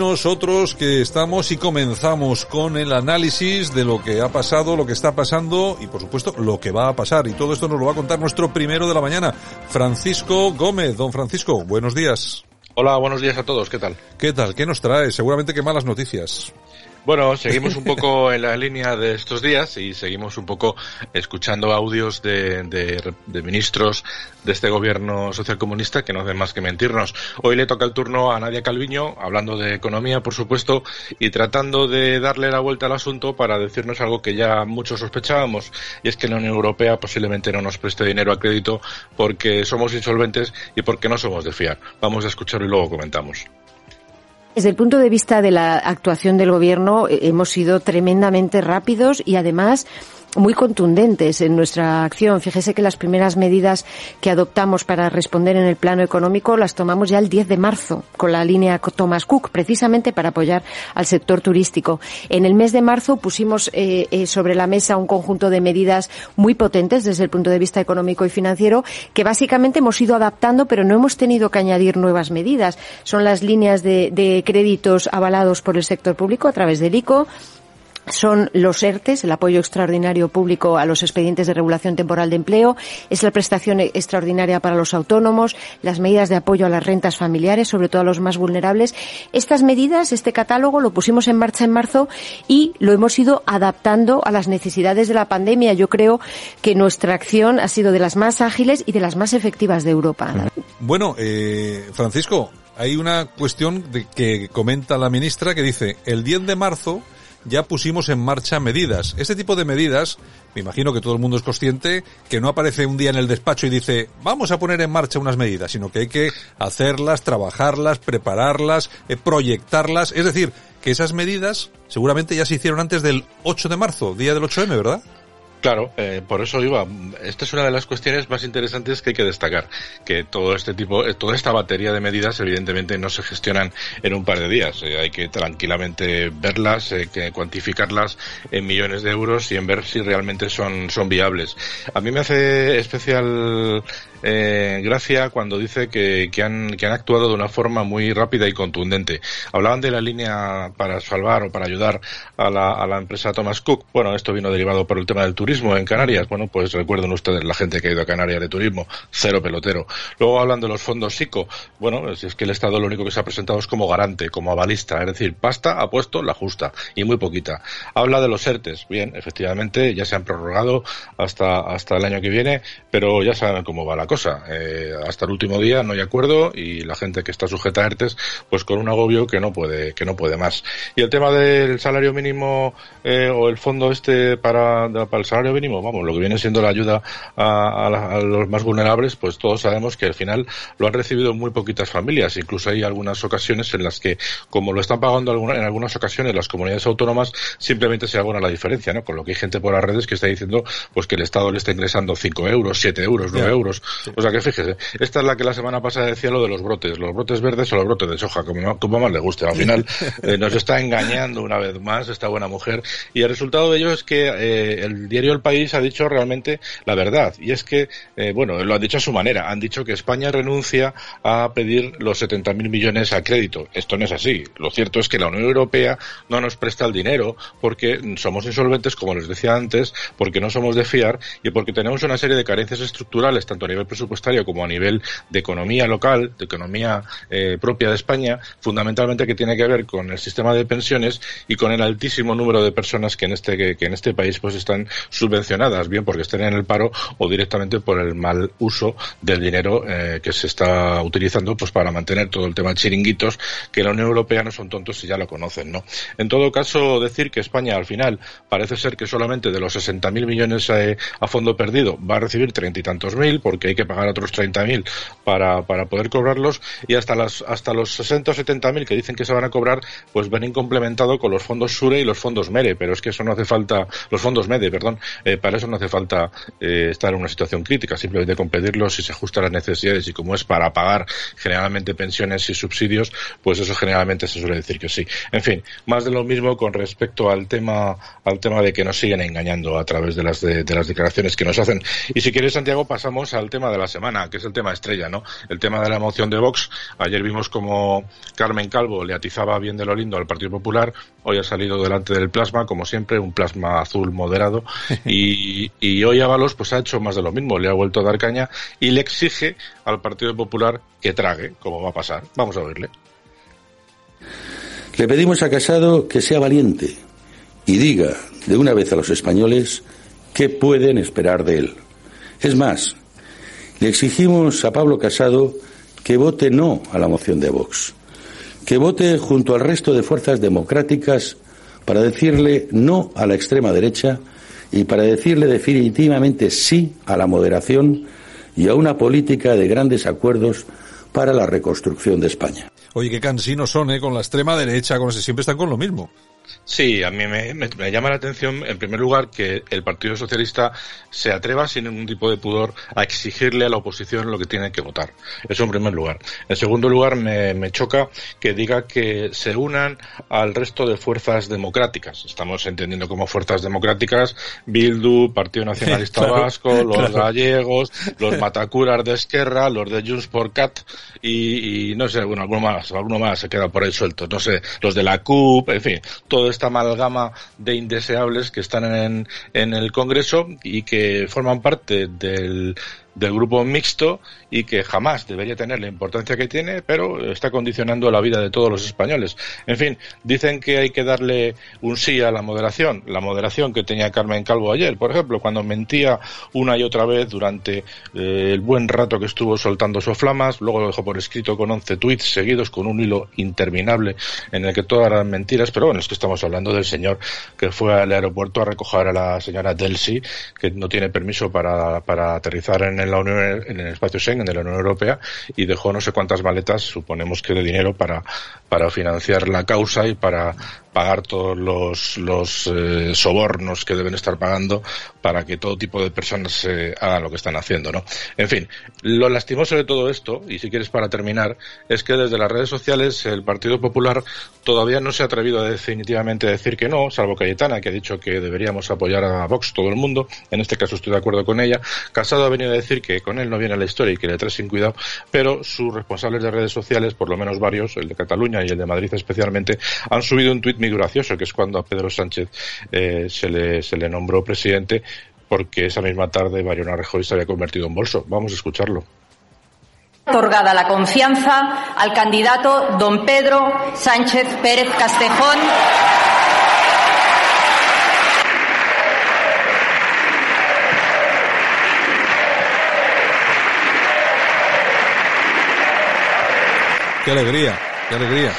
nosotros que estamos y comenzamos con el análisis de lo que ha pasado, lo que está pasando y por supuesto lo que va a pasar. Y todo esto nos lo va a contar nuestro primero de la mañana, Francisco Gómez. Don Francisco, buenos días. Hola, buenos días a todos. ¿Qué tal? ¿Qué tal? ¿Qué nos trae? Seguramente que malas noticias. Bueno, seguimos un poco en la línea de estos días y seguimos un poco escuchando audios de, de, ministros de este gobierno socialcomunista que no hacen más que mentirnos. Hoy le toca el turno a Nadia Calviño, hablando de economía, por supuesto, y tratando de darle la vuelta al asunto para decirnos algo que ya muchos sospechábamos, y es que la Unión Europea posiblemente no nos preste dinero a crédito porque somos insolventes y porque no somos de fiar. Vamos a escucharlo y luego comentamos. Desde el punto de vista de la actuación del Gobierno, eh, hemos sido tremendamente rápidos y además muy contundentes en nuestra acción. Fíjese que las primeras medidas que adoptamos para responder en el plano económico las tomamos ya el 10 de marzo con la línea Thomas Cook, precisamente para apoyar al sector turístico. En el mes de marzo pusimos eh, eh, sobre la mesa un conjunto de medidas muy potentes desde el punto de vista económico y financiero que básicamente hemos ido adaptando, pero no hemos tenido que añadir nuevas medidas. Son las líneas de, de créditos avalados por el sector público a través del ICO, son los ERTES, el apoyo extraordinario público a los expedientes de regulación temporal de empleo, es la prestación extraordinaria para los autónomos, las medidas de apoyo a las rentas familiares, sobre todo a los más vulnerables. Estas medidas, este catálogo, lo pusimos en marcha en marzo y lo hemos ido adaptando a las necesidades de la pandemia. Yo creo que nuestra acción ha sido de las más ágiles y de las más efectivas de Europa. Bueno, eh, Francisco, hay una cuestión que comenta la ministra que dice el 10 de marzo ya pusimos en marcha medidas. Este tipo de medidas, me imagino que todo el mundo es consciente, que no aparece un día en el despacho y dice, vamos a poner en marcha unas medidas, sino que hay que hacerlas, trabajarlas, prepararlas, eh, proyectarlas. Es decir, que esas medidas seguramente ya se hicieron antes del 8 de marzo, día del 8M, ¿verdad? Claro, eh, por eso iba. Esta es una de las cuestiones más interesantes que hay que destacar, que todo este tipo, eh, toda esta batería de medidas, evidentemente, no se gestionan en un par de días. Eh, hay que tranquilamente verlas, que cuantificarlas en millones de euros y en ver si realmente son son viables. A mí me hace especial eh, Gracia cuando dice que, que, han, que han actuado de una forma muy rápida y contundente. Hablaban de la línea para salvar o para ayudar a la, a la empresa Thomas Cook. Bueno, esto vino derivado por el tema del turismo en Canarias. Bueno, pues recuerden ustedes la gente que ha ido a Canarias de turismo, cero pelotero. Luego hablan de los fondos SICO. Bueno, si es que el Estado lo único que se ha presentado es como garante, como avalista, es decir, pasta ha puesto la justa y muy poquita. Habla de los ERTES. Bien, efectivamente, ya se han prorrogado hasta, hasta el año que viene, pero ya saben cómo va la cosa. Eh, hasta el último día no hay acuerdo y la gente que está sujeta a ERTES, pues con un agobio que no puede, que no puede más. Y el tema del salario mínimo eh, o el fondo este para, para el salario mínimo, vamos, lo que viene siendo la ayuda a, a, los más vulnerables, pues todos sabemos que al final lo han recibido muy poquitas familias. Incluso hay algunas ocasiones en las que, como lo están pagando en algunas ocasiones las comunidades autónomas, simplemente se abona la diferencia, ¿no? Con lo que hay gente por las redes que está diciendo, pues que el Estado le está ingresando 5 euros, 7 euros, 9 euros. O sea que fíjese, esta es la que la semana pasada decía lo de los brotes, los brotes verdes o los brotes de soja, como, como más le guste. Al final eh, nos está engañando una vez más esta buena mujer y el resultado de ello es que eh, el diario El País ha dicho realmente la verdad y es que, eh, bueno, lo han dicho a su manera, han dicho que España renuncia a pedir los 70.000 millones a crédito. Esto no es así. Lo cierto es que la Unión Europea no nos presta el dinero porque somos insolventes, como les decía antes, porque no somos de fiar y porque tenemos una serie de carencias estructurales, tanto a nivel presupuestario como a nivel de economía local, de economía eh, propia de España, fundamentalmente que tiene que ver con el sistema de pensiones y con el altísimo número de personas que en este que, en este país pues están subvencionadas, bien porque estén en el paro o directamente por el mal uso del dinero eh, que se está utilizando pues para mantener todo el tema de chiringuitos que la Unión Europea no son tontos y ya lo conocen, ¿no? En todo caso decir que España al final parece ser que solamente de los 60.000 millones eh, a fondo perdido va a recibir treinta y tantos mil porque hay que pagar otros 30.000 para, para poder cobrarlos y hasta las hasta los 60 o 70.000 que dicen que se van a cobrar pues ven complementado con los fondos SURE y los fondos MERE, pero es que eso no hace falta, los fondos MEDE, perdón, eh, para eso no hace falta eh, estar en una situación crítica, simplemente con pedirlo si se ajusta a las necesidades y como es para pagar generalmente pensiones y subsidios, pues eso generalmente se suele decir que sí. En fin, más de lo mismo con respecto al tema, al tema de que nos siguen engañando a través de las, de, las declaraciones que nos hacen. Y si quieres, Santiago, pasamos al tema de la semana, que es el tema estrella, ¿no? El tema de la moción de Vox. Ayer vimos como Carmen Calvo le atizaba bien de lo lindo al Partido Popular. Hoy ha salido delante del plasma, como siempre, un plasma azul moderado. y, hoy Ábalos pues ha hecho más de lo mismo. Le ha vuelto a dar caña y le exige al Partido Popular que trague, como va a pasar. Vamos a oírle. Le pedimos a Casado que sea valiente y diga de una vez a los españoles qué pueden esperar de él. Es más, le exigimos a Pablo Casado que vote no a la moción de Vox, que vote junto al resto de fuerzas democráticas para decirle no a la extrema derecha y para decirle definitivamente sí a la moderación y a una política de grandes acuerdos para la reconstrucción de España. Oye, qué cansinos son, ¿eh? Con la extrema derecha, con ese, siempre están con lo mismo. Sí, a mí me, llama la atención, en primer lugar, que el Partido Socialista se atreva sin ningún tipo de pudor a exigirle a la oposición lo que tiene que votar. Eso en primer lugar. En segundo lugar, me, choca que diga que se unan al resto de fuerzas democráticas. Estamos entendiendo como fuerzas democráticas Bildu, Partido Nacionalista Vasco, los gallegos, los Matacuras de Esquerra, los de Junts por Cat y, no sé, bueno, alguno más, alguno más se queda por ahí suelto. No sé, los de la CUP, en fin, toda esta amalgama de indeseables que están en, en el Congreso y que forman parte del, del grupo mixto y que jamás debería tener la importancia que tiene, pero está condicionando la vida de todos los españoles. En fin, dicen que hay que darle un sí a la moderación, la moderación que tenía Carmen Calvo ayer, por ejemplo, cuando mentía una y otra vez durante eh, el buen rato que estuvo soltando sus flamas, luego lo dejó por escrito con 11 tweets seguidos con un hilo interminable en el que todas eran mentiras, pero bueno, es que estamos hablando del señor que fue al aeropuerto a recoger a la señora Delsi, que no tiene permiso para, para aterrizar en el la Unión, en el espacio Schengen de la Unión Europea y dejó no sé cuántas maletas, suponemos que de dinero para, para financiar la causa y para pagar todos los, los eh, sobornos que deben estar pagando para que todo tipo de personas eh, hagan lo que están haciendo, ¿no? En fin, lo lastimoso de todo esto, y si quieres para terminar, es que desde las redes sociales el Partido Popular todavía no se ha atrevido a definitivamente a decir que no, salvo Cayetana, que ha dicho que deberíamos apoyar a Vox todo el mundo, en este caso estoy de acuerdo con ella. Casado ha venido a decir que con él no viene la historia y que le trae sin cuidado, pero sus responsables de redes sociales, por lo menos varios, el de Cataluña y el de Madrid especialmente, han subido un tuit muy gracioso, que es cuando a Pedro Sánchez eh, se, le, se le nombró presidente, porque esa misma tarde Mariano Rajoy se había convertido en bolso. Vamos a escucharlo otorgada la confianza al candidato don Pedro Sánchez Pérez Castejón. Qué alegría, qué alegría.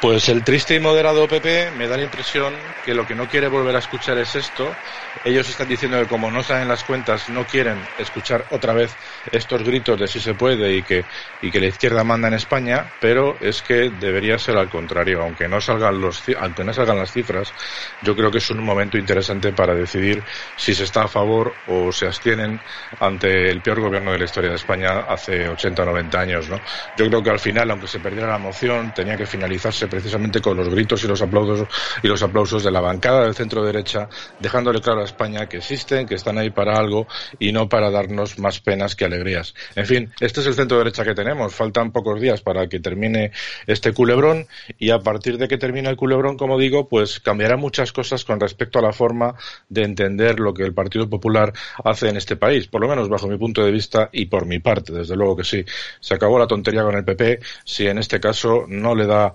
Pues el triste y moderado PP me da la impresión que lo que no quiere volver a escuchar es esto. Ellos están diciendo que como no saben las cuentas, no quieren escuchar otra vez estos gritos de si se puede y que, y que la izquierda manda en España, pero es que debería ser al contrario. Aunque no salgan los, aunque no salgan las cifras, yo creo que es un momento interesante para decidir si se está a favor o se abstienen ante el peor gobierno de la historia de España hace 80 o 90 años, ¿no? Yo creo que al final, aunque se perdiera la moción, tenía que finalizarse precisamente con los gritos y los aplausos y los aplausos de la bancada del centro derecha, dejándole claro a España que existen, que están ahí para algo y no para darnos más penas que alegrías. En fin, este es el centro derecha que tenemos. Faltan pocos días para que termine este culebrón y a partir de que termine el culebrón, como digo, pues cambiará muchas cosas con respecto a la forma de entender lo que el Partido Popular hace en este país, por lo menos bajo mi punto de vista y por mi parte, desde luego que sí. Se acabó la tontería con el PP si en este caso no le da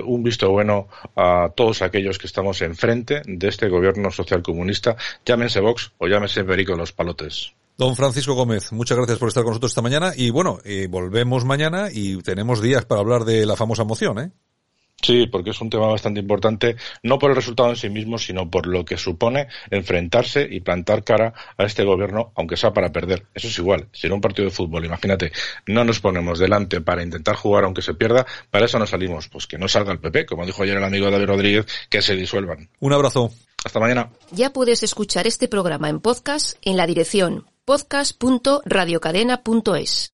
un visto bueno a todos aquellos que estamos enfrente de este gobierno social comunista, llámense Vox o llámense Perico los Palotes. Don Francisco Gómez, muchas gracias por estar con nosotros esta mañana y bueno, eh, volvemos mañana y tenemos días para hablar de la famosa moción, ¿eh? Sí, porque es un tema bastante importante, no por el resultado en sí mismo, sino por lo que supone enfrentarse y plantar cara a este gobierno, aunque sea para perder. Eso es igual. Si en un partido de fútbol, imagínate, no nos ponemos delante para intentar jugar aunque se pierda, para eso no salimos. Pues que no salga el PP, como dijo ayer el amigo David Rodríguez, que se disuelvan. Un abrazo. Hasta mañana. Ya puedes escuchar este programa en podcast en la dirección podcast.radiocadena.es.